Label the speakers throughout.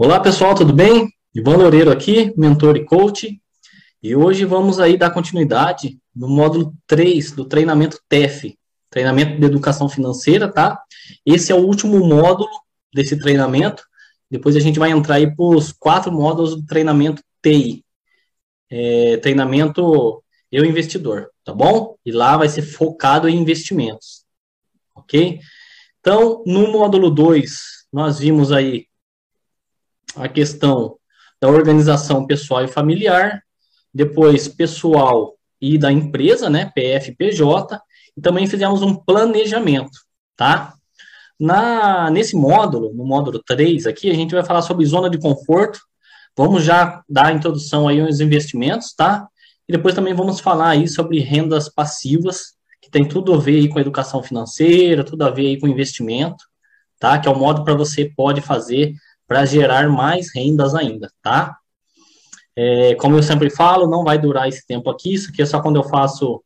Speaker 1: Olá pessoal, tudo bem? Ivan Loureiro aqui, mentor e coach. E hoje vamos aí dar continuidade no módulo 3 do treinamento TEF, treinamento de educação financeira, tá? Esse é o último módulo desse treinamento. Depois a gente vai entrar aí para os quatro módulos do treinamento TI. É, treinamento Eu Investidor, tá bom? E lá vai ser focado em investimentos, ok? Então, no módulo 2, nós vimos aí a questão da organização pessoal e familiar, depois pessoal e da empresa, né, PFPJ, e também fizemos um planejamento, tá? Na, nesse módulo, no módulo 3 aqui, a gente vai falar sobre zona de conforto, vamos já dar a introdução aí aos investimentos, tá? E depois também vamos falar aí sobre rendas passivas, que tem tudo a ver aí com educação financeira, tudo a ver aí com investimento, tá? Que é o modo para você pode fazer para gerar mais rendas ainda, tá? É, como eu sempre falo, não vai durar esse tempo aqui, isso aqui é só quando eu faço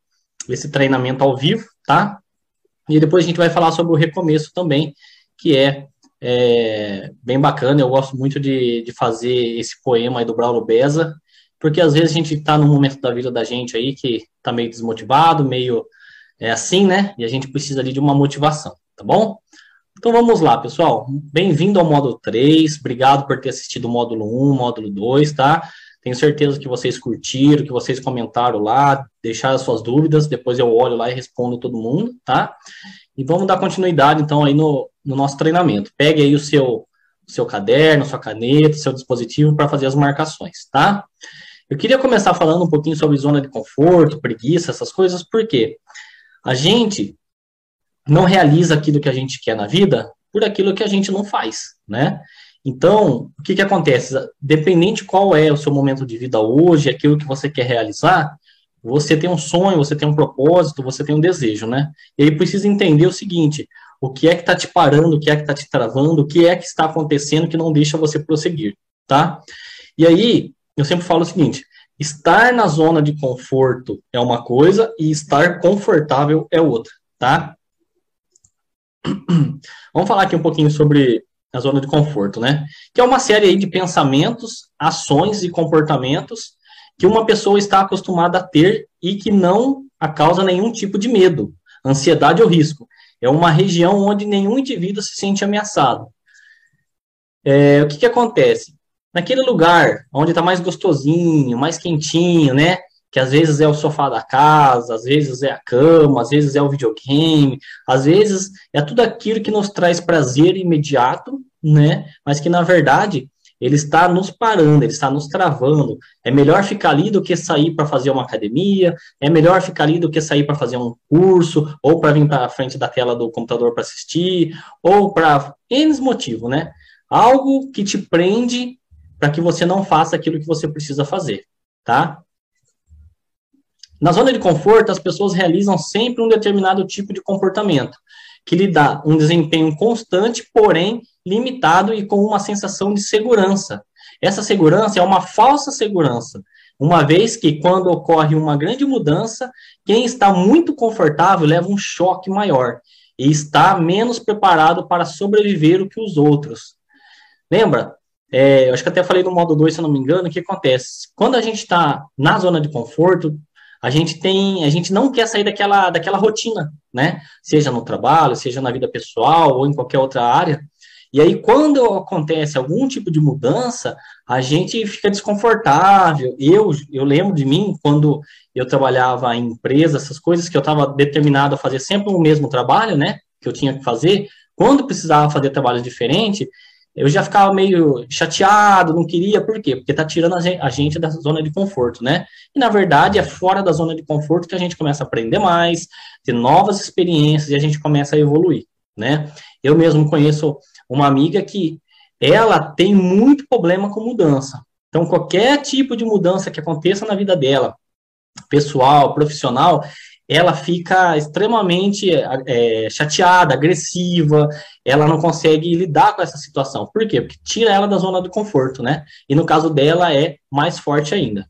Speaker 1: esse treinamento ao vivo, tá? E depois a gente vai falar sobre o recomeço também, que é, é bem bacana, eu gosto muito de, de fazer esse poema aí do Braulio Beza, porque às vezes a gente está num momento da vida da gente aí que está meio desmotivado, meio é assim, né? E a gente precisa ali de uma motivação, tá bom? Então vamos lá, pessoal. Bem-vindo ao módulo 3. Obrigado por ter assistido o módulo 1, módulo 2, tá? Tenho certeza que vocês curtiram, que vocês comentaram lá, deixaram suas dúvidas, depois eu olho lá e respondo todo mundo, tá? E vamos dar continuidade, então, aí no, no nosso treinamento. Pegue aí o seu, seu caderno, sua caneta, seu dispositivo para fazer as marcações, tá? Eu queria começar falando um pouquinho sobre zona de conforto, preguiça, essas coisas, porque a gente não realiza aquilo que a gente quer na vida por aquilo que a gente não faz, né? Então, o que que acontece? Dependente qual é o seu momento de vida hoje, aquilo que você quer realizar, você tem um sonho, você tem um propósito, você tem um desejo, né? E aí precisa entender o seguinte: o que é que está te parando, o que é que está te travando, o que é que está acontecendo que não deixa você prosseguir, tá? E aí, eu sempre falo o seguinte: estar na zona de conforto é uma coisa e estar confortável é outra, tá? Vamos falar aqui um pouquinho sobre a zona de conforto, né? Que é uma série aí de pensamentos, ações e comportamentos que uma pessoa está acostumada a ter e que não a causa nenhum tipo de medo, ansiedade ou risco. É uma região onde nenhum indivíduo se sente ameaçado. É, o que, que acontece? Naquele lugar onde está mais gostosinho, mais quentinho, né? Que às vezes é o sofá da casa, às vezes é a cama, às vezes é o videogame, às vezes é tudo aquilo que nos traz prazer imediato, né? Mas que na verdade ele está nos parando, ele está nos travando. É melhor ficar ali do que sair para fazer uma academia, é melhor ficar ali do que sair para fazer um curso, ou para vir para frente da tela do computador para assistir, ou para N motivo, né? Algo que te prende para que você não faça aquilo que você precisa fazer, tá? Na zona de conforto, as pessoas realizam sempre um determinado tipo de comportamento, que lhe dá um desempenho constante, porém limitado e com uma sensação de segurança. Essa segurança é uma falsa segurança, uma vez que, quando ocorre uma grande mudança, quem está muito confortável leva um choque maior e está menos preparado para sobreviver do que os outros. Lembra? É, acho que até falei no modo 2, se eu não me engano, o que acontece? Quando a gente está na zona de conforto, a gente tem, a gente não quer sair daquela, daquela rotina, né? Seja no trabalho, seja na vida pessoal ou em qualquer outra área. E aí, quando acontece algum tipo de mudança, a gente fica desconfortável. Eu, eu lembro de mim, quando eu trabalhava em empresa, essas coisas que eu estava determinado a fazer sempre o mesmo trabalho, né? Que eu tinha que fazer. Quando precisava fazer trabalhos diferentes, eu já ficava meio chateado, não queria, por quê? Porque tá tirando a gente da zona de conforto, né? E na verdade é fora da zona de conforto que a gente começa a aprender mais, ter novas experiências e a gente começa a evoluir, né? Eu mesmo conheço uma amiga que ela tem muito problema com mudança. Então, qualquer tipo de mudança que aconteça na vida dela, pessoal, profissional, ela fica extremamente é, chateada, agressiva, ela não consegue lidar com essa situação. Por quê? Porque tira ela da zona de conforto, né? E no caso dela é mais forte ainda.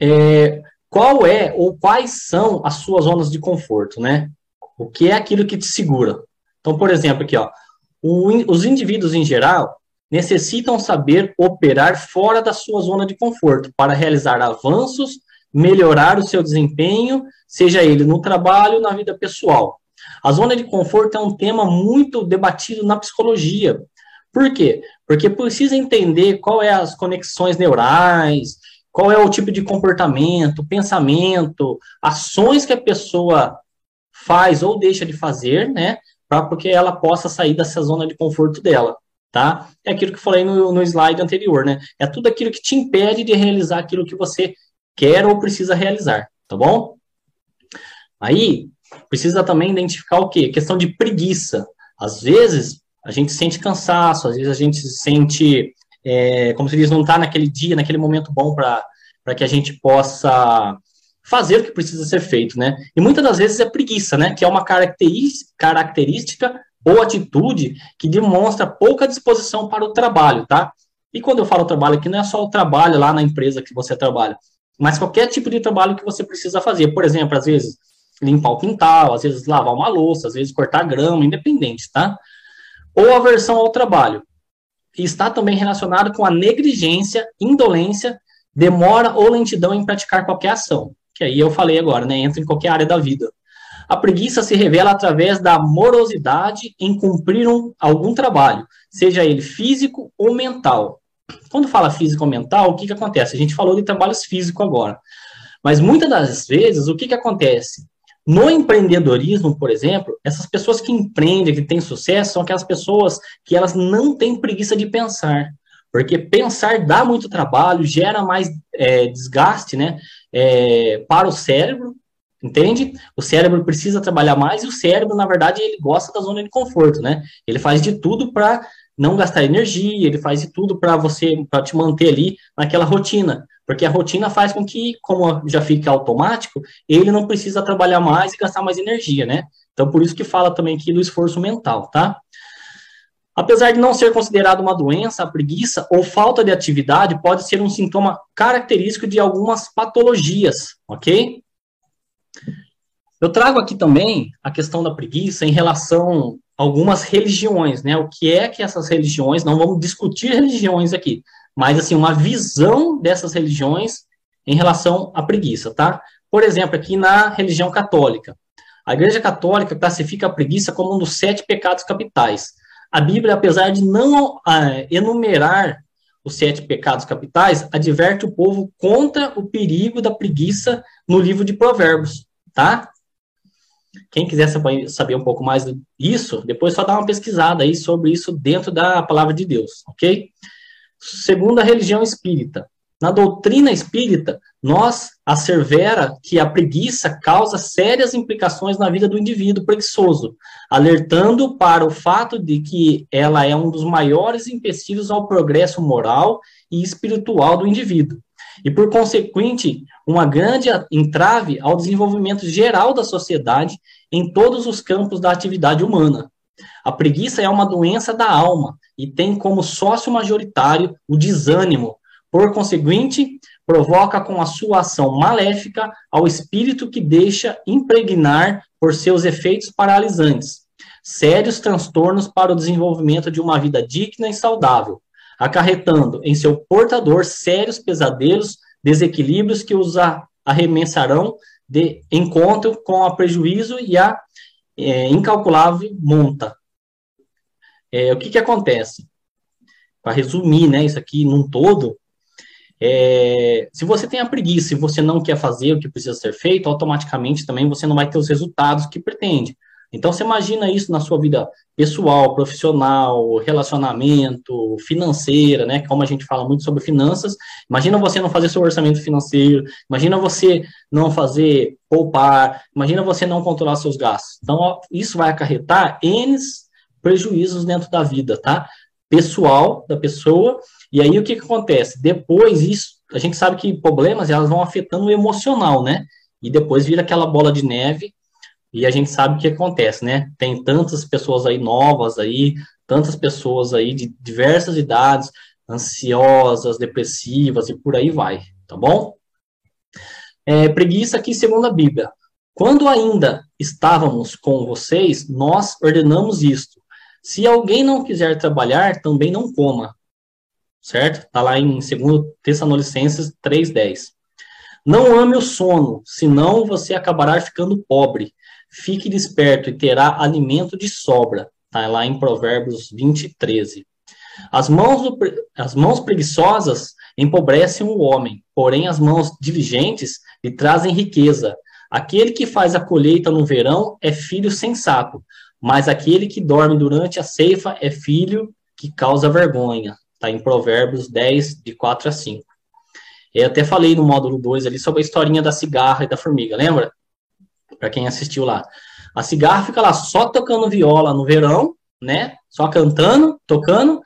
Speaker 1: É, qual é ou quais são as suas zonas de conforto, né? O que é aquilo que te segura? Então, por exemplo, aqui, ó, o, os indivíduos em geral necessitam saber operar fora da sua zona de conforto para realizar avanços, melhorar o seu desempenho, seja ele no trabalho na vida pessoal. A zona de conforto é um tema muito debatido na psicologia. Por quê? Porque precisa entender qual é as conexões neurais, qual é o tipo de comportamento, pensamento, ações que a pessoa faz ou deixa de fazer, né, para porque ela possa sair dessa zona de conforto dela, tá? É aquilo que eu falei no, no slide anterior, né? É tudo aquilo que te impede de realizar aquilo que você quer ou precisa realizar, tá bom? Aí, precisa também identificar o quê? Questão de preguiça. Às vezes, a gente sente cansaço, às vezes a gente sente, é, como se diz, não está naquele dia, naquele momento bom para que a gente possa fazer o que precisa ser feito, né? E muitas das vezes é preguiça, né? Que é uma característica ou atitude que demonstra pouca disposição para o trabalho, tá? E quando eu falo trabalho aqui, não é só o trabalho lá na empresa que você trabalha, mas qualquer tipo de trabalho que você precisa fazer. Por exemplo, às vezes limpar o quintal, às vezes lavar uma louça, às vezes cortar grama, independente, tá? Ou aversão ao trabalho. Está também relacionado com a negligência, indolência, demora ou lentidão em praticar qualquer ação. Que aí eu falei agora, né? Entra em qualquer área da vida. A preguiça se revela através da morosidade em cumprir um, algum trabalho, seja ele físico ou mental. Quando fala físico ou mental, o que, que acontece? A gente falou de trabalhos físicos agora. Mas muitas das vezes, o que, que acontece? No empreendedorismo, por exemplo, essas pessoas que empreendem, que têm sucesso, são aquelas pessoas que elas não têm preguiça de pensar. Porque pensar dá muito trabalho, gera mais é, desgaste né, é, para o cérebro, entende? O cérebro precisa trabalhar mais e o cérebro, na verdade, ele gosta da zona de conforto, né? Ele faz de tudo para não gastar energia, ele faz de tudo para você, para te manter ali naquela rotina. Porque a rotina faz com que, como já fica automático, ele não precisa trabalhar mais e gastar mais energia, né? Então, por isso que fala também aqui do esforço mental, tá? Apesar de não ser considerado uma doença, a preguiça ou falta de atividade pode ser um sintoma característico de algumas patologias, ok? Eu trago aqui também a questão da preguiça em relação a algumas religiões, né? O que é que essas religiões, não vamos discutir religiões aqui, mas assim, uma visão dessas religiões em relação à preguiça, tá? Por exemplo, aqui na religião católica. A Igreja Católica classifica a preguiça como um dos sete pecados capitais. A Bíblia, apesar de não ah, enumerar os sete pecados capitais, adverte o povo contra o perigo da preguiça no livro de Provérbios, tá? Quem quiser saber um pouco mais disso, depois só dá uma pesquisada aí sobre isso dentro da palavra de Deus, ok? Segundo a religião espírita. Na doutrina espírita, nós assevera que a preguiça causa sérias implicações na vida do indivíduo preguiçoso, alertando para o fato de que ela é um dos maiores empecilhos ao progresso moral e espiritual do indivíduo, e por consequente, uma grande entrave ao desenvolvimento geral da sociedade em todos os campos da atividade humana. A preguiça é uma doença da alma e tem como sócio majoritário o desânimo. Por conseguinte, provoca com a sua ação maléfica ao espírito que deixa impregnar por seus efeitos paralisantes, sérios transtornos para o desenvolvimento de uma vida digna e saudável, acarretando em seu portador sérios pesadelos, desequilíbrios que os arremessarão de encontro com a prejuízo e a é, incalculável monta, é, o que, que acontece? Para resumir, né, isso aqui num todo, é, se você tem a preguiça e você não quer fazer o que precisa ser feito, automaticamente também você não vai ter os resultados que pretende. Então, você imagina isso na sua vida pessoal, profissional, relacionamento, financeira, né? Como a gente fala muito sobre finanças. Imagina você não fazer seu orçamento financeiro, imagina você não fazer poupar, imagina você não controlar seus gastos. Então, ó, isso vai acarretar N prejuízos dentro da vida, tá? Pessoal da pessoa. E aí o que, que acontece? Depois isso, a gente sabe que problemas elas vão afetando o emocional, né? E depois vira aquela bola de neve e a gente sabe o que acontece, né? Tem tantas pessoas aí novas aí, tantas pessoas aí de diversas idades, ansiosas, depressivas e por aí vai, tá bom? É, preguiça aqui segundo a Bíblia. Quando ainda estávamos com vocês, nós ordenamos isto, Se alguém não quiser trabalhar, também não coma. Certo? Está lá em 2 Tessalonicenses 3,10. Não ame o sono, senão você acabará ficando pobre. Fique desperto e terá alimento de sobra. Está lá em Provérbios 20, 13. As mãos, do, as mãos preguiçosas empobrecem o homem, porém as mãos diligentes lhe trazem riqueza. Aquele que faz a colheita no verão é filho sensato, mas aquele que dorme durante a ceifa é filho que causa vergonha. Está em Provérbios 10, de 4 a 5. Eu até falei no módulo 2 ali sobre a historinha da cigarra e da formiga, lembra? Para quem assistiu lá. A cigarra fica lá só tocando viola no verão, né? Só cantando, tocando,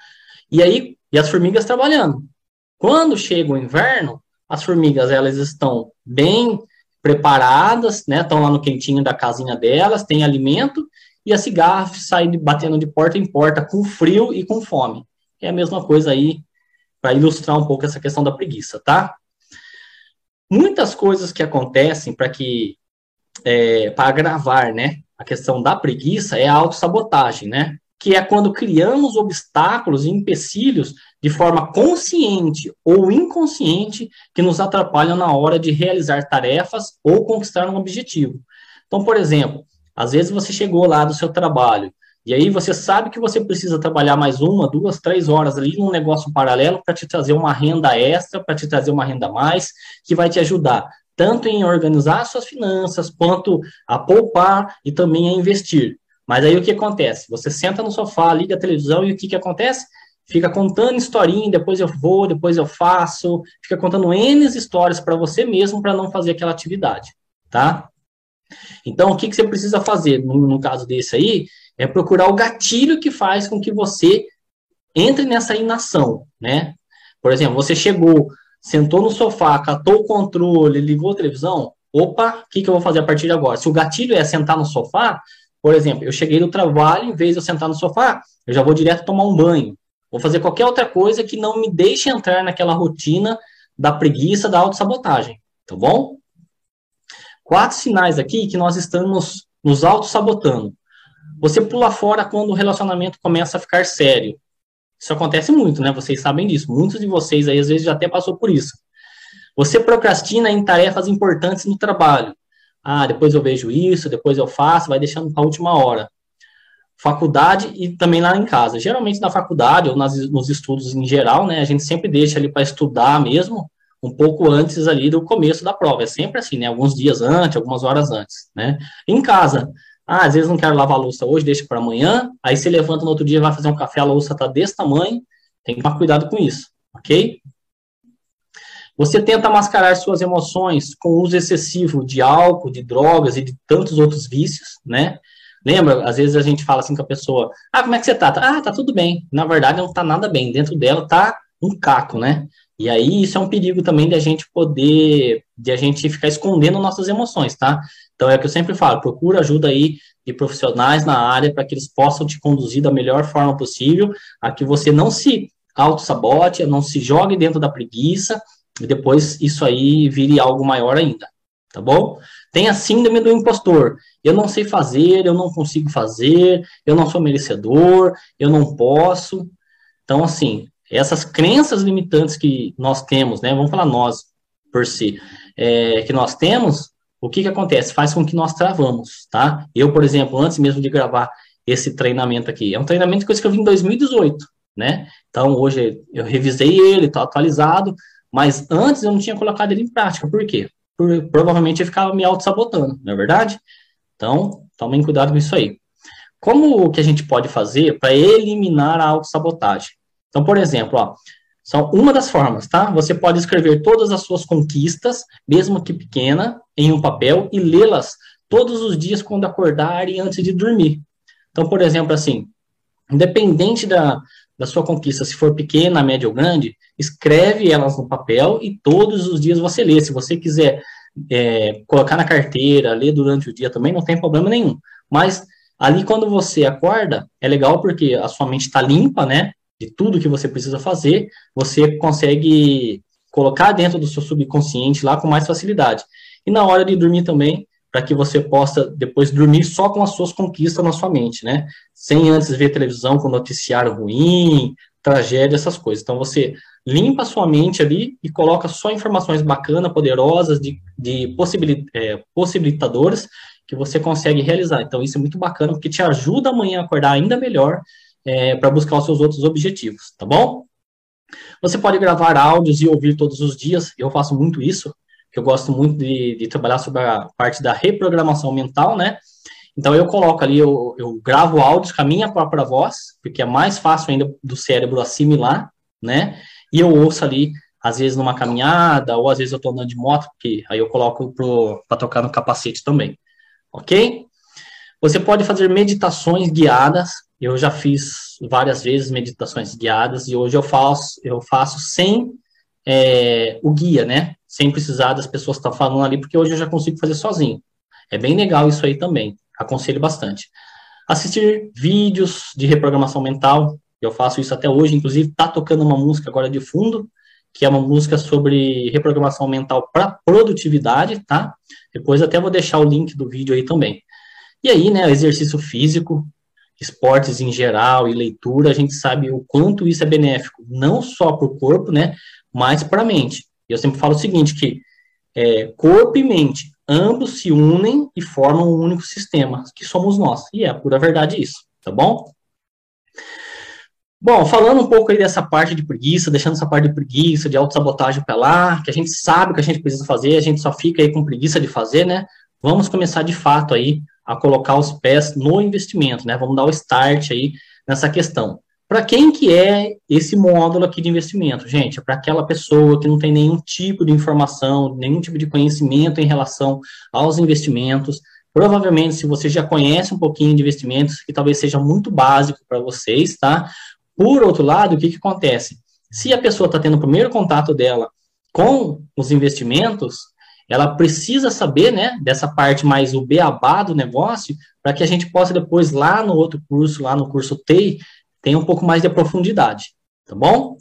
Speaker 1: e aí e as formigas trabalhando. Quando chega o inverno, as formigas elas estão bem preparadas, né? Estão lá no quentinho da casinha delas, tem alimento, e a cigarra sai batendo de porta em porta com frio e com fome. É a mesma coisa aí para ilustrar um pouco essa questão da preguiça, tá? Muitas coisas que acontecem para que é, para agravar, né, a questão da preguiça é a autossabotagem, né? Que é quando criamos obstáculos e empecilhos de forma consciente ou inconsciente que nos atrapalham na hora de realizar tarefas ou conquistar um objetivo. Então, por exemplo, às vezes você chegou lá do seu trabalho e aí você sabe que você precisa trabalhar mais uma, duas, três horas ali num negócio paralelo para te trazer uma renda extra, para te trazer uma renda mais, que vai te ajudar tanto em organizar suas finanças, quanto a poupar e também a investir. Mas aí o que acontece? Você senta no sofá, liga a televisão e o que, que acontece? Fica contando historinha, depois eu vou, depois eu faço, fica contando N histórias para você mesmo para não fazer aquela atividade, tá? Então, o que, que você precisa fazer no, no caso desse aí? É procurar o gatilho que faz com que você entre nessa inação, né? Por exemplo, você chegou, sentou no sofá, catou o controle, ligou a televisão, opa, o que, que eu vou fazer a partir de agora? Se o gatilho é sentar no sofá, por exemplo, eu cheguei do trabalho, em vez de eu sentar no sofá, eu já vou direto tomar um banho. Vou fazer qualquer outra coisa que não me deixe entrar naquela rotina da preguiça, da autossabotagem, tá bom? Quatro sinais aqui que nós estamos nos auto-sabotando. Você pula fora quando o relacionamento começa a ficar sério. Isso acontece muito, né? Vocês sabem disso. Muitos de vocês aí, às vezes, já até passou por isso. Você procrastina em tarefas importantes no trabalho. Ah, depois eu vejo isso, depois eu faço, vai deixando para a última hora. Faculdade e também lá em casa. Geralmente na faculdade ou nas, nos estudos em geral, né? A gente sempre deixa ali para estudar mesmo, um pouco antes ali do começo da prova. É sempre assim, né? Alguns dias antes, algumas horas antes, né? Em casa, ah, às vezes não quero lavar a louça hoje, deixa para amanhã. Aí você levanta no outro dia, vai fazer um café, a louça tá desse tamanho. Tem que tomar cuidado com isso, ok? Você tenta mascarar suas emoções com o uso excessivo de álcool, de drogas e de tantos outros vícios, né? Lembra, às vezes a gente fala assim com a pessoa, ah, como é que você tá? Ah, tá tudo bem. Na verdade, não tá nada bem. Dentro dela tá um caco, né? E aí isso é um perigo também de a gente poder, de a gente ficar escondendo nossas emoções, tá? Então é o que eu sempre falo, procura ajuda aí de profissionais na área para que eles possam te conduzir da melhor forma possível, a que você não se auto-sabote, não se jogue dentro da preguiça, e depois isso aí vire algo maior ainda, tá bom? Tem a síndrome do impostor. Eu não sei fazer, eu não consigo fazer, eu não sou merecedor, eu não posso. Então, assim, essas crenças limitantes que nós temos, né, vamos falar nós por si, é, que nós temos, o que que acontece? Faz com que nós travamos, tá? Eu, por exemplo, antes mesmo de gravar esse treinamento aqui, é um treinamento que eu escrevi em 2018, né? Então, hoje eu revisei ele, está atualizado, mas antes eu não tinha colocado ele em prática. Por quê? Por, provavelmente eu ficava me auto-sabotando, não é verdade? Então, tomem cuidado com isso aí. Como que a gente pode fazer para eliminar a auto-sabotagem? Então, por exemplo, ó, são uma das formas, tá? Você pode escrever todas as suas conquistas, mesmo que pequena, em um papel e lê-las todos os dias quando acordar e antes de dormir. Então, por exemplo, assim, independente da, da sua conquista, se for pequena, média ou grande, escreve elas no papel e todos os dias você lê. Se você quiser é, colocar na carteira, ler durante o dia também, não tem problema nenhum. Mas ali quando você acorda, é legal porque a sua mente está limpa, né? de tudo que você precisa fazer, você consegue colocar dentro do seu subconsciente lá com mais facilidade. E na hora de dormir também, para que você possa depois dormir só com as suas conquistas na sua mente, né? Sem antes ver televisão com noticiário ruim, tragédia, essas coisas. Então você limpa a sua mente ali e coloca só informações bacanas, poderosas, de, de possibilit, é, possibilitadoras que você consegue realizar. Então isso é muito bacana porque te ajuda amanhã a acordar ainda melhor é, para buscar os seus outros objetivos, tá bom? Você pode gravar áudios e ouvir todos os dias, eu faço muito isso, eu gosto muito de, de trabalhar sobre a parte da reprogramação mental, né? Então eu coloco ali, eu, eu gravo áudios com a minha própria voz, porque é mais fácil ainda do cérebro assimilar, né? E eu ouço ali, às vezes numa caminhada, ou às vezes eu estou andando de moto, porque aí eu coloco para tocar no capacete também, ok? Você pode fazer meditações guiadas. Eu já fiz várias vezes meditações guiadas e hoje eu faço, eu faço sem é, o guia, né? Sem precisar das pessoas estão falando ali, porque hoje eu já consigo fazer sozinho. É bem legal isso aí também. Aconselho bastante. Assistir vídeos de reprogramação mental. Eu faço isso até hoje. Inclusive, tá tocando uma música agora de fundo, que é uma música sobre reprogramação mental para produtividade, tá? Depois até vou deixar o link do vídeo aí também. E aí, né, exercício físico, esportes em geral e leitura, a gente sabe o quanto isso é benéfico, não só para o corpo, né, mas para a mente. Eu sempre falo o seguinte, que é, corpo e mente ambos se unem e formam um único sistema, que somos nós. E é a pura verdade isso, tá bom? Bom, falando um pouco aí dessa parte de preguiça, deixando essa parte de preguiça, de autossabotagem para lá, que a gente sabe que a gente precisa fazer, a gente só fica aí com preguiça de fazer, né? Vamos começar de fato aí a colocar os pés no investimento, né? Vamos dar o start aí nessa questão. Para quem que é esse módulo aqui de investimento? Gente, é para aquela pessoa que não tem nenhum tipo de informação, nenhum tipo de conhecimento em relação aos investimentos. Provavelmente, se você já conhece um pouquinho de investimentos, que talvez seja muito básico para vocês, tá? Por outro lado, o que, que acontece? Se a pessoa está tendo o primeiro contato dela com os investimentos, ela precisa saber, né, dessa parte mais o beabá do negócio, para que a gente possa depois, lá no outro curso, lá no curso TEI, tem um pouco mais de profundidade, tá bom?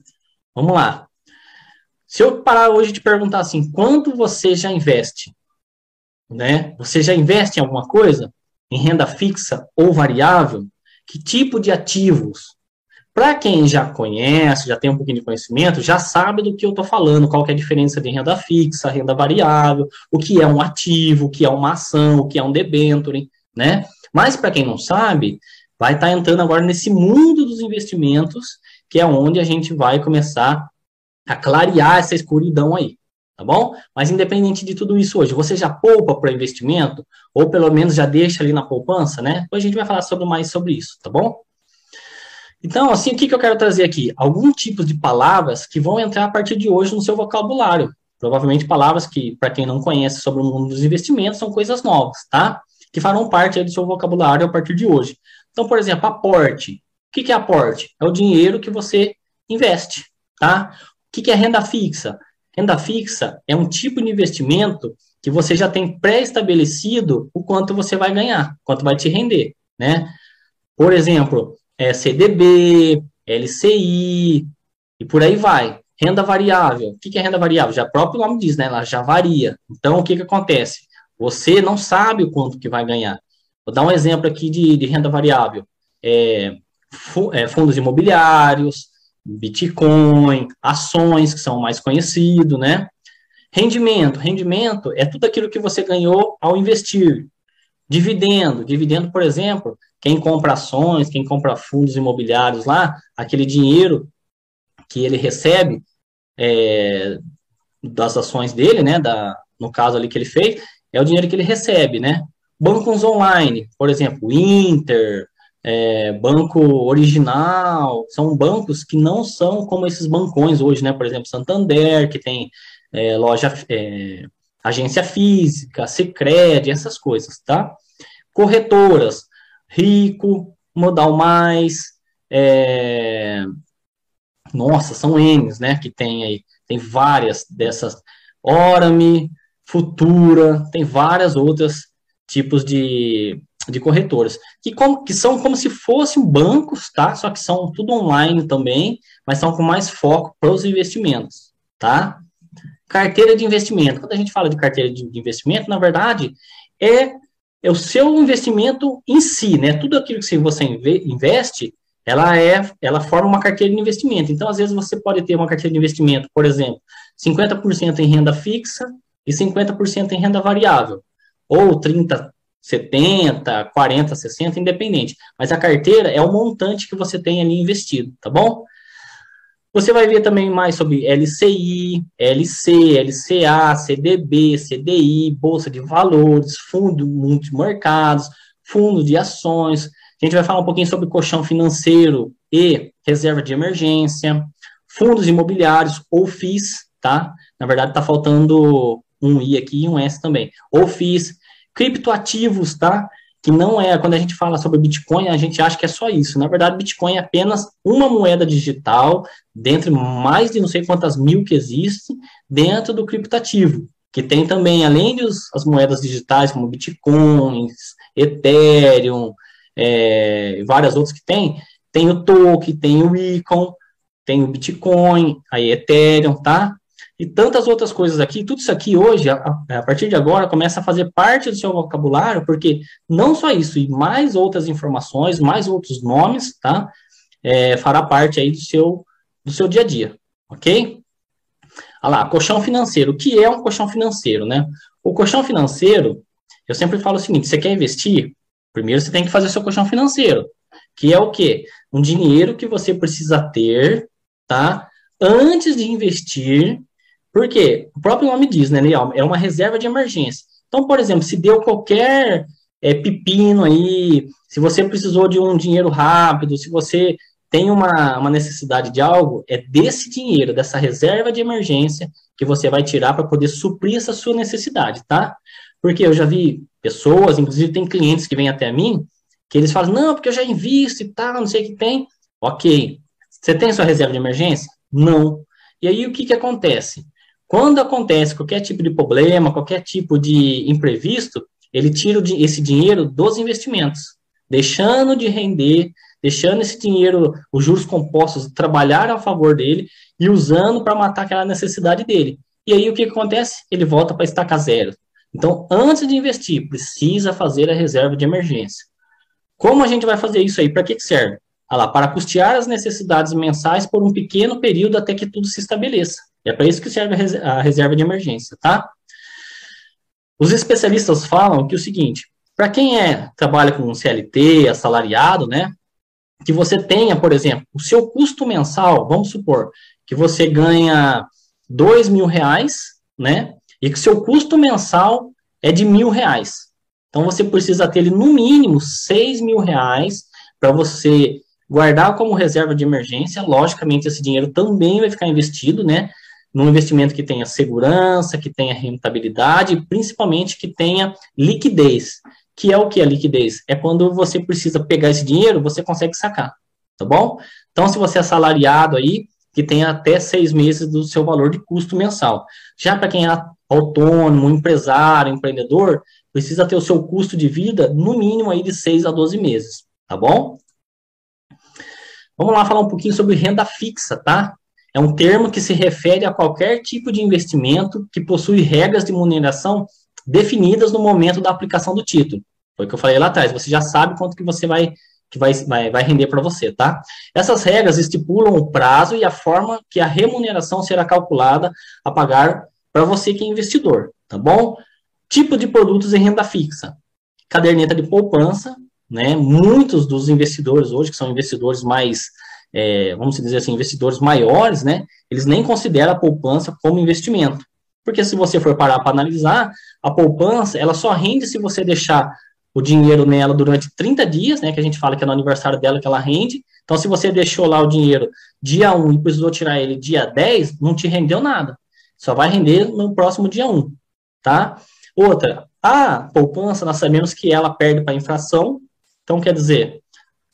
Speaker 1: Vamos lá. Se eu parar hoje e te perguntar assim, quanto você já investe? Né? Você já investe em alguma coisa? Em renda fixa ou variável? Que tipo de ativos? Para quem já conhece, já tem um pouquinho de conhecimento, já sabe do que eu estou falando, qual é a diferença de renda fixa, renda variável, o que é um ativo, o que é uma ação, o que é um debenture, né? Mas para quem não sabe, vai estar tá entrando agora nesse mundo dos investimentos, que é onde a gente vai começar a clarear essa escuridão aí, tá bom? Mas independente de tudo isso hoje, você já poupa para investimento, ou pelo menos já deixa ali na poupança, né? Hoje a gente vai falar sobre mais sobre isso, tá bom? Então, assim, o que, que eu quero trazer aqui? Alguns tipos de palavras que vão entrar a partir de hoje no seu vocabulário. Provavelmente palavras que, para quem não conhece sobre o mundo dos investimentos, são coisas novas, tá? Que farão parte do seu vocabulário a partir de hoje. Então, por exemplo, aporte. O que, é aporte? É o dinheiro que você investe, tá? O que, que é renda fixa? Renda fixa é um tipo de investimento que você já tem pré-estabelecido o quanto você vai ganhar, quanto vai te render, né? Por exemplo, é CDB, LCI e por aí vai. Renda variável. O que é renda variável? Já o próprio nome diz, né? Ela já varia. Então, o que, que acontece? Você não sabe o quanto que vai ganhar. Vou dar um exemplo aqui de, de renda variável. É, é, fundos imobiliários, Bitcoin, ações, que são mais conhecidos, né? Rendimento. Rendimento é tudo aquilo que você ganhou ao investir. Dividendo. Dividendo, por exemplo, quem compra ações, quem compra fundos imobiliários lá, aquele dinheiro que ele recebe é, das ações dele, né? Da, no caso ali que ele fez, é o dinheiro que ele recebe, né? Bancos online, por exemplo, Inter, é, Banco Original, são bancos que não são como esses bancões hoje, né? Por exemplo, Santander, que tem é, loja, é, agência física, Sicredi, essas coisas, tá? Corretoras, Rico, Modal Mais, é... nossa, são N's, né? Que tem aí, tem várias dessas, Orame, Futura, tem várias outras tipos de, de corretoras, que, como, que são como se fossem bancos, tá? Só que são tudo online também, mas são com mais foco para os investimentos, tá? Carteira de investimento. Quando a gente fala de carteira de investimento, na verdade, é, é o seu investimento em si, né? Tudo aquilo que você investe, ela é, ela forma uma carteira de investimento. Então, às vezes, você pode ter uma carteira de investimento, por exemplo, 50% em renda fixa e 50% em renda variável, ou 30, 70, 40, 60, independente. Mas a carteira é o montante que você tem ali investido, tá bom? Você vai ver também mais sobre LCI, LC, LCA, CDB, CDI, Bolsa de Valores, Fundo Multimercados, Fundo de Ações. A gente vai falar um pouquinho sobre colchão financeiro e reserva de emergência, fundos imobiliários ou FIIs, tá? Na verdade, está faltando um I aqui e um S também. Ou FIIs, criptoativos, tá? que não é, quando a gente fala sobre Bitcoin, a gente acha que é só isso. Na verdade, Bitcoin é apenas uma moeda digital, dentre mais de não sei quantas mil que existem, dentro do criptativo, que tem também, além das as moedas digitais, como Bitcoins, Ethereum, é, várias outras que tem, tem o token, tem o Icon, tem o Bitcoin, aí Ethereum, tá? E tantas outras coisas aqui. Tudo isso aqui hoje, a, a, partir de agora, começa a fazer parte do seu vocabulário, porque não só isso, e mais outras informações, mais outros nomes, tá? É, fará parte aí do seu, do seu dia a dia, ok? Olha lá, colchão financeiro. O que é um colchão financeiro, né? O colchão financeiro, eu sempre falo o seguinte, você quer investir? Primeiro você tem que fazer seu colchão financeiro, que é o quê? Um dinheiro que você precisa ter, tá? Antes de investir porque o próprio nome diz, né, é uma reserva de emergência. Então, por exemplo, se deu qualquer é, pepino aí, se você precisou de um dinheiro rápido, se você tem uma, uma necessidade de algo, é desse dinheiro, dessa reserva de emergência, que você vai tirar para poder suprir essa sua necessidade, tá? Porque eu já vi pessoas, inclusive tem clientes que vêm até mim, que eles falam, não, porque eu já invisto e tal, não sei o que tem. Ok. Você tem sua reserva de emergência? Não. E aí o que, que acontece? Quando acontece qualquer tipo de problema, qualquer tipo de imprevisto, ele tira esse dinheiro dos investimentos, deixando de render, deixando esse dinheiro, os juros compostos, trabalhar a favor dele e usando para matar aquela necessidade dele. E aí o que acontece? Ele volta para estacar zero. Então, antes de investir, precisa fazer a reserva de emergência. Como a gente vai fazer isso aí? Para que, que serve? Ah lá, para custear as necessidades mensais por um pequeno período até que tudo se estabeleça. É para isso que serve a reserva de emergência, tá? Os especialistas falam que o seguinte, para quem é trabalha com CLT, assalariado, né, que você tenha, por exemplo, o seu custo mensal, vamos supor, que você ganha dois mil reais, né, e que seu custo mensal é de mil reais. Então, você precisa ter, no mínimo, seis mil reais para você guardar como reserva de emergência. Logicamente, esse dinheiro também vai ficar investido, né, num investimento que tenha segurança, que tenha rentabilidade e principalmente que tenha liquidez. Que é o que a liquidez? É quando você precisa pegar esse dinheiro, você consegue sacar, tá bom? Então, se você é assalariado aí, que tem até seis meses do seu valor de custo mensal. Já para quem é autônomo, empresário, empreendedor, precisa ter o seu custo de vida no mínimo aí de 6 a 12 meses, tá bom? Vamos lá falar um pouquinho sobre renda fixa, tá? É um termo que se refere a qualquer tipo de investimento que possui regras de remuneração definidas no momento da aplicação do título. Foi o que eu falei lá atrás. Você já sabe quanto que você vai que vai, vai, vai render para você, tá? Essas regras estipulam o prazo e a forma que a remuneração será calculada a pagar para você que é investidor, tá bom? Tipo de produtos em renda fixa. Caderneta de poupança, né? Muitos dos investidores hoje, que são investidores mais é, vamos dizer assim, investidores maiores, né, eles nem consideram a poupança como investimento. Porque se você for parar para analisar, a poupança, ela só rende se você deixar o dinheiro nela durante 30 dias, né, que a gente fala que é no aniversário dela que ela rende. Então, se você deixou lá o dinheiro dia 1 e precisou tirar ele dia 10, não te rendeu nada. Só vai render no próximo dia 1, tá? Outra, a poupança, nós sabemos que ela perde para inflação. Então, quer dizer,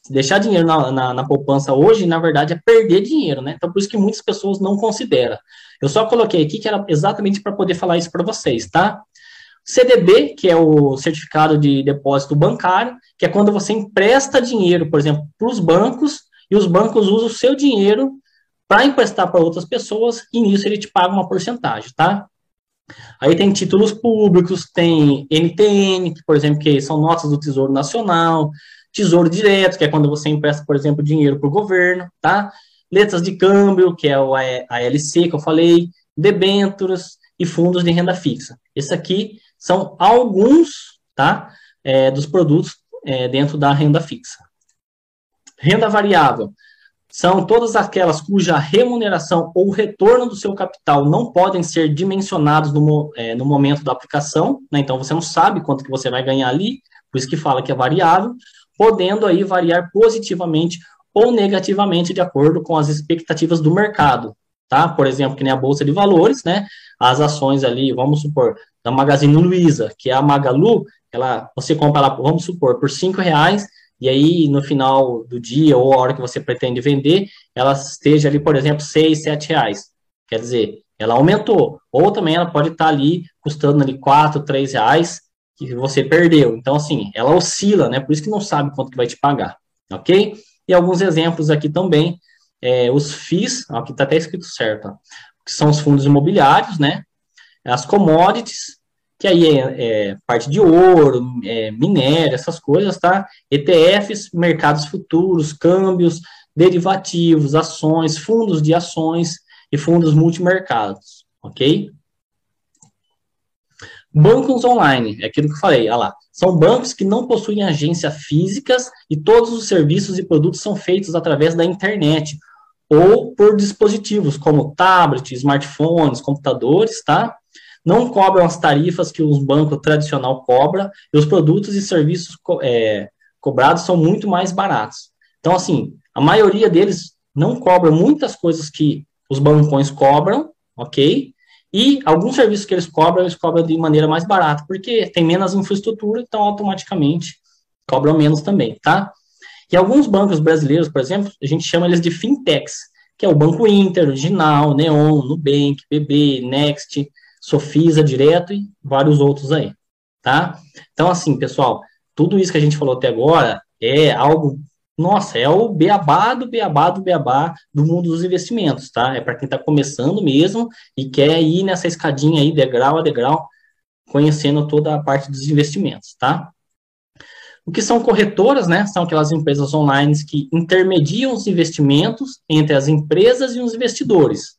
Speaker 1: deixar dinheiro na, na, na, poupança hoje, na verdade, é perder dinheiro, né? Então, por isso que muitas pessoas não consideram. Eu só coloquei aqui que era exatamente para poder falar isso para vocês, tá? CDB, que é o certificado de depósito bancário, que é quando você empresta dinheiro, por exemplo, para os bancos, e os bancos usam o seu dinheiro para emprestar para outras pessoas, e nisso ele te paga uma porcentagem, tá? Aí tem títulos públicos, tem NTN, que, por exemplo, que são notas do Tesouro Nacional, Tesouro Direto, que é quando você empresta, por exemplo, dinheiro para o governo, tá? Letras de câmbio, que é o ALC, que eu falei, debêntures e fundos de renda fixa. Esses aqui são alguns, tá? É, dos produtos é, dentro da renda fixa. Renda variável são todas aquelas cuja remuneração ou retorno do seu capital não podem ser dimensionados no, é, no momento da aplicação, né? então você não sabe quanto que você vai ganhar ali, por isso que fala que é variável, podendo aí variar positivamente ou negativamente de acordo com as expectativas do mercado, tá? Por exemplo, que nem a bolsa de valores, né? As ações ali, vamos supor, da Magazine Luiza, que é a Magalu, ela, você compra ela, vamos supor, por cinco reais, e aí no final do dia ou a hora que você pretende vender, ela esteja ali, por exemplo, seis, sete reais. Quer dizer, ela aumentou. Ou também ela pode estar ali custando ali quatro, três reais que você perdeu. Então, assim, ela oscila, né? Por isso que não sabe quanto que vai te pagar, ok? E alguns exemplos aqui também, é, os FIIs, aqui está até escrito certo, ó, que são os fundos imobiliários, né? As commodities, que aí é, é parte de ouro, é, minério, essas coisas, tá? ETFs, mercados futuros, câmbios, derivativos, ações, fundos de ações e fundos multimercados, ok? Bancos online, é aquilo que eu falei, olha lá. São bancos que não possuem agência físicas e todos os serviços e produtos são feitos através da internet ou por dispositivos como tablet, smartphones, computadores, tá? Não cobram as tarifas que os bancos tradicional cobra e os produtos e serviços é, cobrados são muito mais baratos. Então, assim, a maioria deles não cobra muitas coisas que os bancões cobram, ok? E alguns serviços que eles cobram, eles cobram de maneira mais barata, porque tem menos infraestrutura, então automaticamente cobram menos também, tá? E alguns bancos brasileiros, por exemplo, a gente chama eles de fintechs, que é o Banco Inter, Original, Neon, Nubank, BB, Next, Sofisa Direto e vários outros aí, tá? Então, assim, pessoal, tudo isso que a gente falou até agora é algo nossa, é o beabá do beabá do beabá do mundo dos investimentos, tá? É para quem está começando mesmo e quer ir nessa escadinha aí, degrau a degrau, conhecendo toda a parte dos investimentos, tá? O que são corretoras, né? São aquelas empresas online que intermediam os investimentos entre as empresas e os investidores,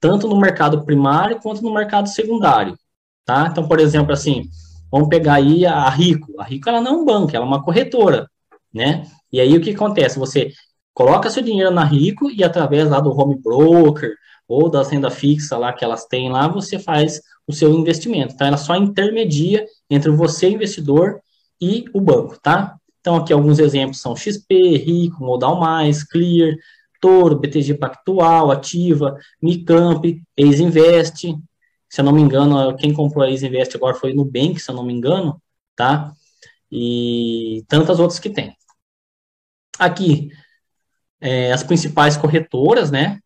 Speaker 1: tanto no mercado primário quanto no mercado secundário, tá? Então, por exemplo, assim, vamos pegar aí a Rico. A Rico, ela não é um banco, ela é uma corretora, né? E aí o que acontece? Você coloca seu dinheiro na Rico e através lá do home broker ou da renda fixa lá que elas têm lá, você faz o seu investimento. Então ela só intermedia entre você investidor e o banco, tá? Então aqui alguns exemplos são XP, Rico, Modal Mais, Clear, Toro, BTG Pactual, Ativa, Micamp, Ex-Invest. Se eu não me engano, quem comprou a Ex-Invest agora foi Nubank, se eu não me engano, tá? E tantas outras que tem. Aqui, é, as principais corretoras, né,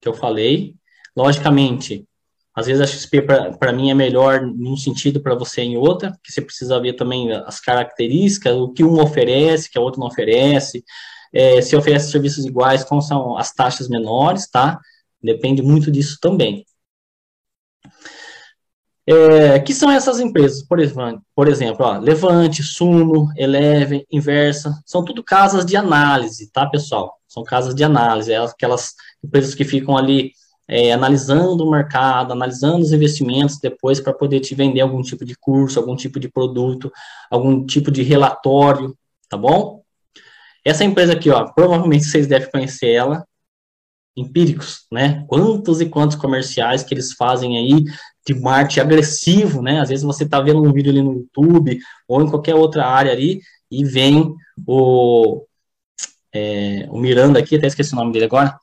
Speaker 1: que eu falei. Logicamente, às vezes a XP para mim é melhor em um sentido para você em outra, que você precisa ver também as características, o que um oferece, que a outra não oferece, é, se oferece serviços iguais, quais são as taxas menores, tá? Depende muito disso também. É, que são essas empresas, por exemplo, por exemplo ó, Levante, Sumo, Eleven, Inversa, são tudo casas de análise, tá, pessoal? São casas de análise, é aquelas empresas que ficam ali é, analisando o mercado, analisando os investimentos depois para poder te vender algum tipo de curso, algum tipo de produto, algum tipo de relatório, tá bom? Essa empresa aqui, ó, provavelmente vocês devem conhecer ela, empíricos, né? Quantos e quantos comerciais que eles fazem aí de marketing agressivo, né? Às vezes você está vendo um vídeo ali no YouTube ou em qualquer outra área ali e vem o, é, o Miranda aqui, até esqueci o nome dele agora,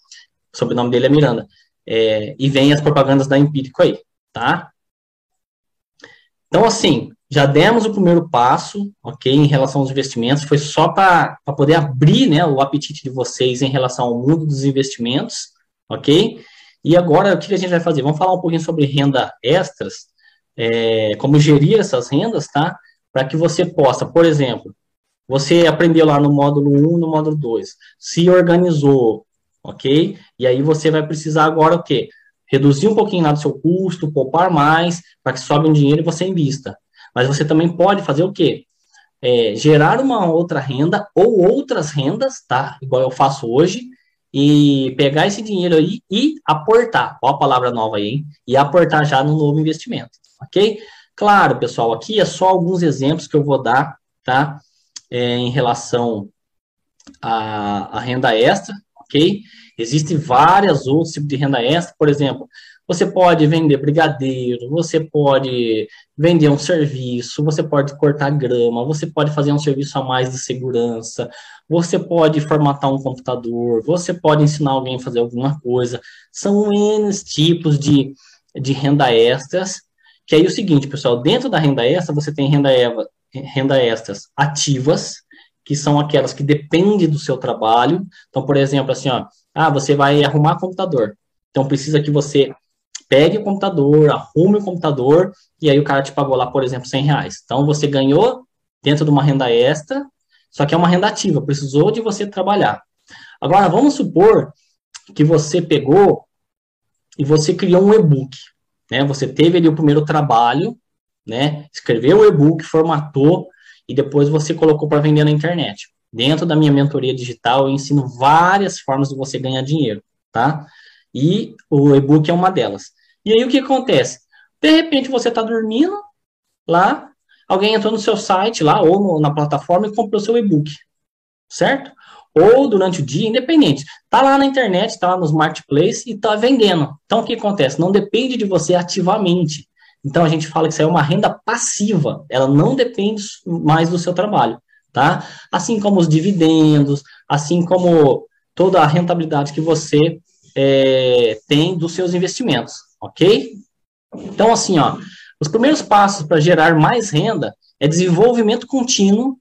Speaker 1: o sobrenome dele é Miranda, é, e vem as propagandas da Empírico aí, tá? Então, assim, já demos o primeiro passo, ok, em relação aos investimentos, foi só para poder abrir né, o apetite de vocês em relação ao mundo dos investimentos, ok? E agora, o que a gente vai fazer? Vamos falar um pouquinho sobre renda extras, é, como gerir essas rendas, tá? Para que você possa, por exemplo, você aprendeu lá no módulo 1, no módulo 2, se organizou, ok? E aí você vai precisar agora o quê? reduzir um pouquinho lá do seu custo, poupar mais, para que sobe um dinheiro e você invista. Mas você também pode fazer o quê? É, gerar uma outra renda ou outras rendas, tá? Igual eu faço hoje, e pegar esse dinheiro aí e aportar. Ó a palavra nova aí, hein? E aportar já no novo investimento, ok? Claro, pessoal, aqui é só alguns exemplos que eu vou dar, tá? É, em relação à, à renda extra, ok? Existem várias outros tipos de renda extra, por exemplo, você pode vender brigadeiro, você pode vender um serviço, você pode cortar grama, você pode fazer um serviço a mais de segurança, você pode formatar um computador, você pode ensinar alguém a fazer alguma coisa. São N tipos de, de renda extras, que aí é o seguinte, pessoal, dentro da renda extra, você tem renda, renda extras ativas, que são aquelas que dependem do seu trabalho. Então, por exemplo, assim, ó, ah, você vai arrumar computador. Então, precisa que você pegue o computador, arrume o computador, e aí o cara te pagou lá, por exemplo, 100 reais. Então, você ganhou dentro de uma renda extra, só que é uma renda ativa, precisou de você trabalhar. Agora, vamos supor que você pegou e você criou um e-book, né? Você teve ali o primeiro trabalho, né? Escreveu o e-book, formatou e depois você colocou para vender na internet. Dentro da minha mentoria digital, eu ensino várias formas de você ganhar dinheiro, tá? E o e-book é uma delas. E aí o que acontece? De repente você está dormindo lá, alguém entrou no seu site lá ou no, na plataforma e comprou seu e-book, certo? Ou durante o dia, independente. Tá lá na internet, tá lá nos marketplace e tá vendendo. Então o que acontece? Não depende de você ativamente. Então a gente fala que isso é uma renda passiva, ela não depende mais do seu trabalho, tá? Assim como os dividendos, assim como toda a rentabilidade que você é, tem dos seus investimentos, ok? Então, assim, ó, os primeiros passos para gerar mais renda é desenvolvimento contínuo,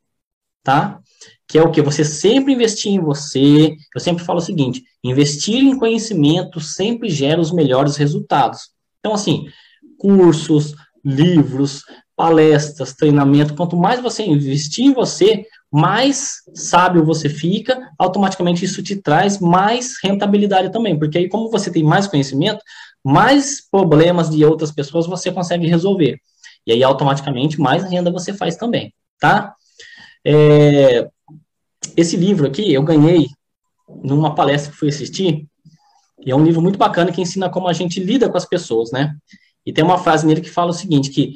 Speaker 1: tá? Que é o que? Você sempre investir em você. Eu sempre falo o seguinte: investir em conhecimento sempre gera os melhores resultados. Então, assim, cursos, livros, palestras, treinamento, quanto mais você investir em você, mais sábio você fica, automaticamente isso te traz mais rentabilidade também, porque aí, como você tem mais conhecimento, mais problemas de outras pessoas você consegue resolver. E aí, automaticamente, mais renda você faz também, tá? É, esse livro aqui eu ganhei numa palestra que fui assistir, e é um livro muito bacana que ensina como a gente lida com as pessoas, né? E tem uma frase nele que fala o seguinte, que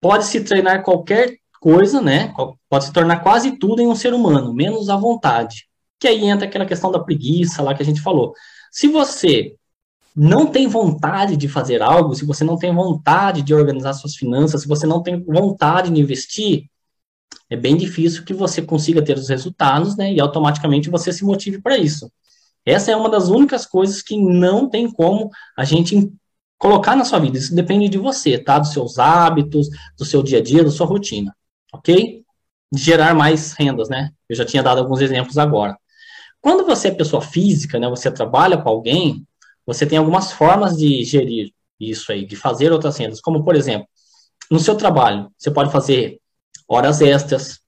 Speaker 1: pode se treinar qualquer coisa, né? Pode se tornar quase tudo em um ser humano, menos a vontade. Que aí entra aquela questão da preguiça lá que a gente falou. Se você não tem vontade de fazer algo, se você não tem vontade de organizar suas finanças, se você não tem vontade de investir, é bem difícil que você consiga ter os resultados, né? E automaticamente você se motive para isso. Essa é uma das únicas coisas que não tem como a gente colocar na sua vida. Isso depende de você, tá? Dos seus hábitos, do seu dia a dia, da sua rotina ok? Gerar mais rendas, né? Eu já tinha dado alguns exemplos agora. Quando você é pessoa física, né, você trabalha com alguém, você tem algumas formas de gerir isso aí, de fazer outras rendas, como por exemplo, no seu trabalho, você pode fazer horas extras,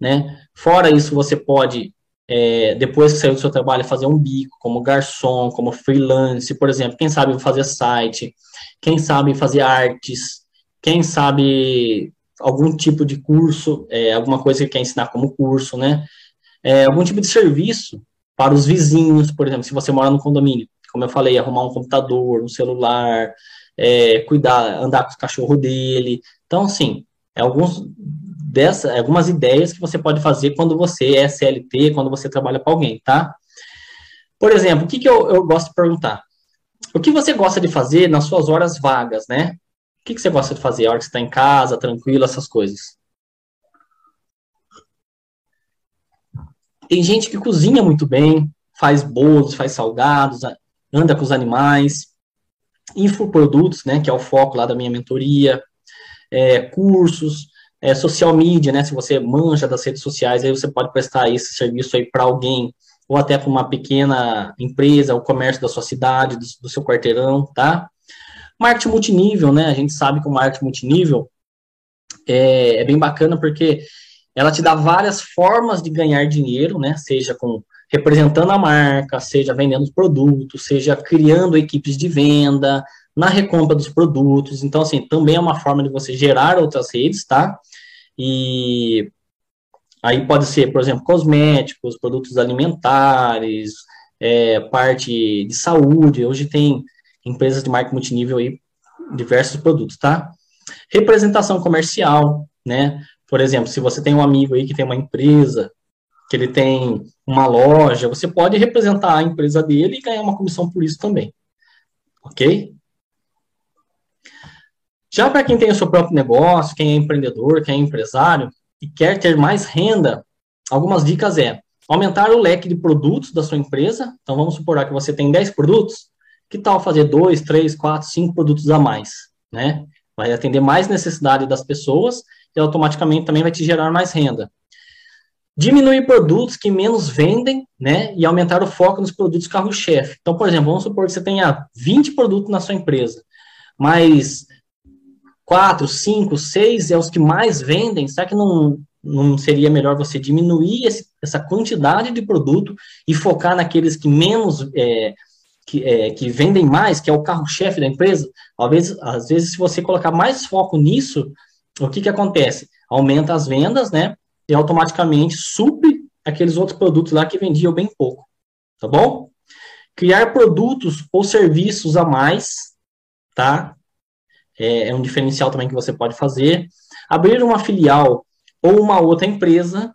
Speaker 1: né? Fora isso, você pode, é, depois que sair do seu trabalho, fazer um bico, como garçom, como freelance, por exemplo, quem sabe fazer site, quem sabe fazer artes, quem sabe algum tipo de curso, é, alguma coisa que quer ensinar como curso, né? É, algum tipo de serviço para os vizinhos, por exemplo, se você mora no condomínio, como eu falei, arrumar um computador, um celular, é, cuidar, andar com o cachorro dele. Então, assim, é alguns dessa, é algumas ideias que você pode fazer quando você é CLT, quando você trabalha para alguém, tá? Por exemplo, o que, que eu, eu gosto de perguntar? O que você gosta de fazer nas suas horas vagas, né? Que, que você gosta de fazer? A hora que você está em casa, tranquilo, essas coisas. Tem gente que cozinha muito bem, faz bolos, faz salgados, anda com os animais, infoprodutos, né, que é o foco lá da minha mentoria, é, cursos, é, social media, né, se você manja das redes sociais, aí você pode prestar esse serviço aí para alguém, ou até para uma pequena empresa, o comércio da sua cidade, do, do seu quarteirão, tá? Marketing multinível, né? A gente sabe que o marketing multinível é, é bem bacana porque ela te dá várias formas de ganhar dinheiro, né? Seja com representando a marca, seja vendendo os produtos, seja criando equipes de venda, na recompra dos produtos. Então, assim, também é uma forma de você gerar outras redes, tá? E aí pode ser, por exemplo, cosméticos, produtos alimentares, é, parte de saúde. Hoje tem empresas de marca multinível aí, diversos produtos, tá? Representação comercial, né? Por exemplo, se você tem um amigo aí que tem uma empresa que ele tem uma loja, você pode representar a empresa dele e ganhar uma comissão por isso também. Ok? Já para quem tem o seu próprio negócio, quem é empreendedor, quem é empresário e quer ter mais renda, algumas dicas é aumentar o leque de produtos da sua empresa. Então vamos supor que você tem 10 produtos, que tal fazer 2, 3, 4, 5 produtos a mais, né? Vai atender mais necessidade das pessoas e automaticamente também vai te gerar mais renda. Diminuir produtos que menos vendem, né? E aumentar o foco nos produtos carro-chefe. Então, por exemplo, vamos supor que você tenha 20 produtos na sua empresa, mas 4, 5, 6 é os que mais vendem. Será que não, não seria melhor você diminuir esse, essa quantidade de produto e focar naqueles que menos é, que, é, que, vendem mais, que é o carro-chefe da empresa? Vezes, às vezes, se você colocar mais foco nisso, o que, que acontece? Aumenta as vendas, né? e automaticamente supre aqueles outros produtos lá que vendiam bem pouco, tá bom? Criar produtos ou serviços a mais, tá? É, é um diferencial também que você pode fazer. Abrir uma filial ou uma outra empresa,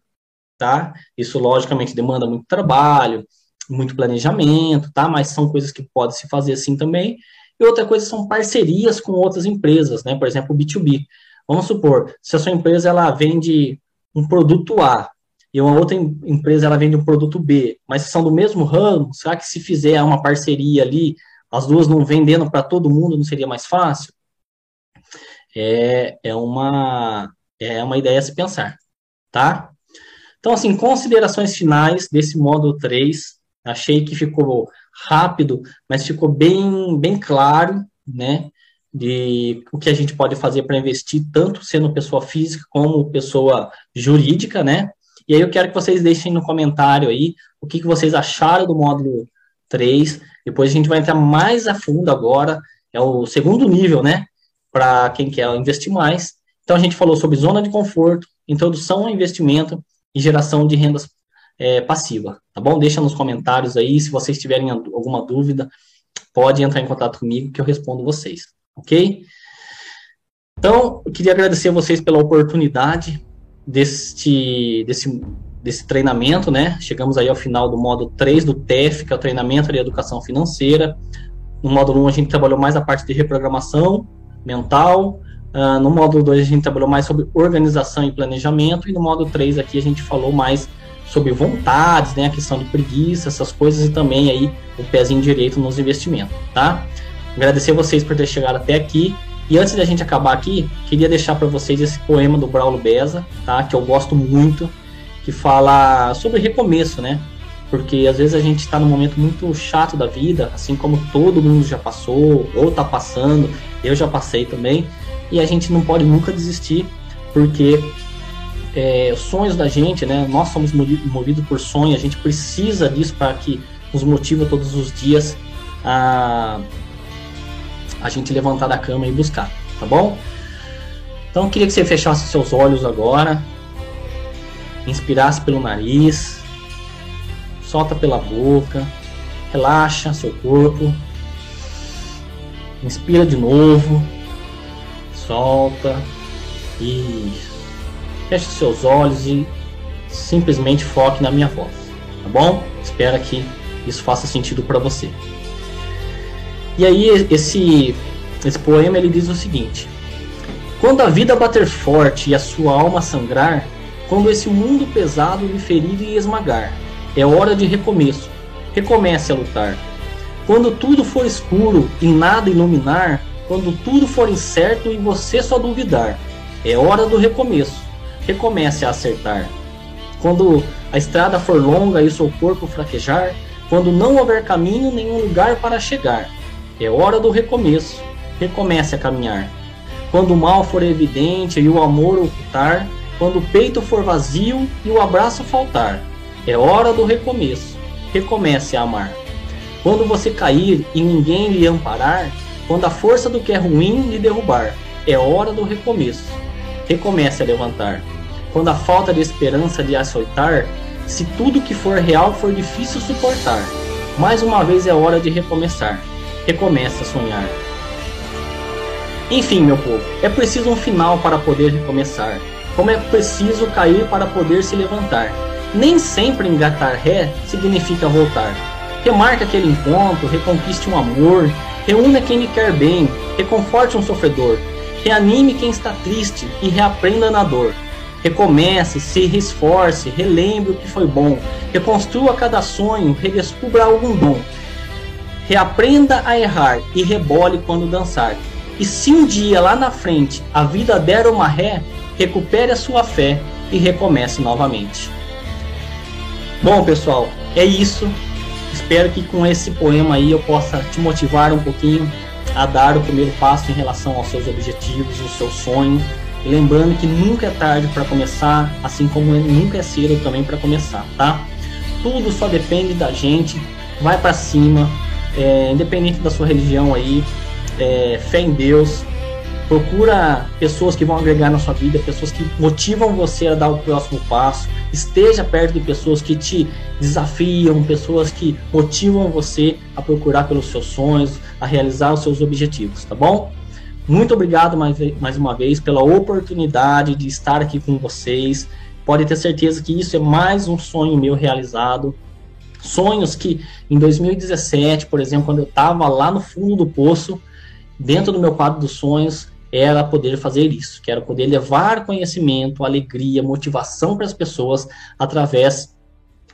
Speaker 1: tá? Isso logicamente demanda muito trabalho, muito planejamento, tá? Mas são coisas que pode se fazer assim também. E outra coisa são parcerias com outras empresas, né? Por exemplo, o B2B. Vamos supor, se a sua empresa ela vende um produto A e uma outra empresa ela vende um produto B, mas são do mesmo ramo, será que se fizer uma parceria ali, as duas não vendendo para todo mundo, não seria mais fácil? É, é, uma, é uma ideia a se pensar, tá? Então, assim, considerações finais desse módulo 3, achei que ficou rápido, mas ficou bem, bem claro, né? de o que a gente pode fazer para investir, tanto sendo pessoa física como pessoa jurídica, né? E aí eu quero que vocês deixem no comentário aí o que, que vocês acharam do módulo 3. Depois a gente vai entrar mais a fundo agora, é o segundo nível, né? Para quem quer investir mais. Então a gente falou sobre zona de conforto, introdução ao investimento e geração de rendas é, passiva, tá bom? Deixa nos comentários aí, se vocês tiverem alguma dúvida, pode entrar em contato comigo que eu respondo vocês ok? Então, eu queria agradecer a vocês pela oportunidade deste, desse, desse treinamento, né? Chegamos aí ao final do módulo 3 do TEF, que é o treinamento de educação financeira. No módulo 1 a gente trabalhou mais a parte de reprogramação mental. Uh, no módulo 2 a gente trabalhou mais sobre organização e planejamento. E no módulo 3 aqui a gente falou mais sobre vontades, né? A questão de preguiça, essas coisas e também aí o pezinho direito nos investimentos, tá? Agradecer vocês por ter chegado até aqui. E antes da gente acabar aqui, queria deixar para vocês esse poema do Braulo Beza, tá? Que eu gosto muito, que fala sobre recomeço, né? Porque às vezes a gente está num momento muito chato da vida, assim como todo mundo já passou ou está passando, eu já passei também, e a gente não pode nunca desistir, porque é, os sonhos da gente, né? Nós somos movidos por sonho, a gente precisa disso para que nos motiva todos os dias a a gente levantar da cama e buscar, tá bom? Então queria que você fechasse seus olhos agora, inspirasse pelo nariz, solta pela boca, relaxa seu corpo, inspira de novo, solta, isso. Feche seus olhos e simplesmente foque na minha voz, tá bom? Espero que isso faça sentido para você. E aí esse esse poema ele diz o seguinte: Quando a vida bater forte e a sua alma sangrar, quando esse mundo pesado lhe ferir e esmagar, é hora de recomeço. Recomece a lutar. Quando tudo for escuro e nada iluminar, quando tudo for incerto e você só duvidar, é hora do recomeço. Recomece a acertar. Quando a estrada for longa e o seu corpo fraquejar, quando não houver caminho nenhum lugar para chegar, é hora do recomeço. Recomece a caminhar. Quando o mal for evidente e o amor ocultar, quando o peito for vazio e o abraço faltar, é hora do recomeço. recomece a amar. Quando você cair e ninguém lhe amparar, quando a força do que é ruim lhe derrubar, é hora do recomeço. Recomece a levantar. Quando a falta de esperança lhe açoitar, se tudo que for real for difícil suportar, mais uma vez é hora de recomeçar. Recomece a sonhar. Enfim, meu povo, é preciso um final para poder recomeçar. Como é preciso cair para poder se levantar. Nem sempre engatar ré significa voltar. Remarque aquele encontro, reconquiste um amor, reúna quem lhe quer bem, reconforte um sofredor, reanime quem está triste e reaprenda na dor. Recomece, se esforce, relembre o que foi bom, reconstrua cada sonho, redescubra algum dom. Reaprenda a errar e rebole quando dançar. E se um dia lá na frente a vida der uma ré, recupere a sua fé e recomece novamente. Bom, pessoal, é isso. Espero que com esse poema aí eu possa te motivar um pouquinho a dar o primeiro passo em relação aos seus objetivos, o seu sonho. Lembrando que nunca é tarde para começar, assim como nunca é cedo também para começar, tá? Tudo só depende da gente. Vai para cima, é, independente da sua religião aí, é, fé em Deus, Procura pessoas que vão agregar na sua vida, pessoas que motivam você a dar o próximo passo. Esteja perto de pessoas que te desafiam, pessoas que motivam você a procurar pelos seus sonhos, a realizar os seus objetivos, tá bom? Muito obrigado mais, mais uma vez pela oportunidade de estar aqui com vocês. Pode ter certeza que isso é mais um sonho meu realizado. Sonhos que em 2017, por exemplo, quando eu estava lá no fundo do poço, dentro do meu quadro dos sonhos, era poder fazer isso, que era poder levar conhecimento, alegria, motivação para as pessoas através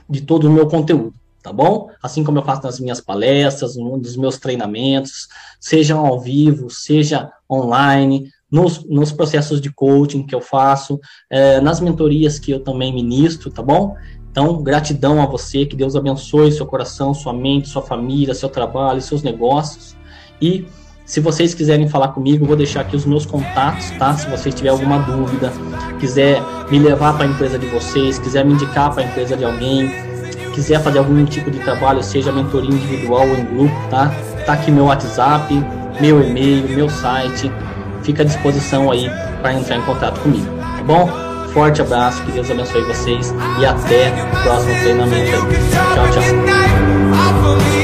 Speaker 1: de todo o meu conteúdo, tá bom? Assim como eu faço nas minhas palestras, nos meus treinamentos, seja ao vivo, seja online, nos, nos processos de coaching que eu faço, é, nas mentorias que eu também ministro, tá bom? Então, gratidão a você, que Deus abençoe seu coração, sua mente, sua família, seu trabalho, seus negócios. E se vocês quiserem falar comigo, vou deixar aqui os meus contatos, tá? Se vocês tiverem alguma dúvida, quiser me levar para a empresa de vocês, quiser me indicar para a empresa de alguém, quiser fazer algum tipo de trabalho, seja mentoria individual ou em grupo, tá? Tá aqui meu WhatsApp, meu e-mail, meu site. Fica à disposição aí para entrar em contato comigo, tá bom? Forte abraço, que Deus abençoe vocês e até o próximo treinamento. Tchau, tchau.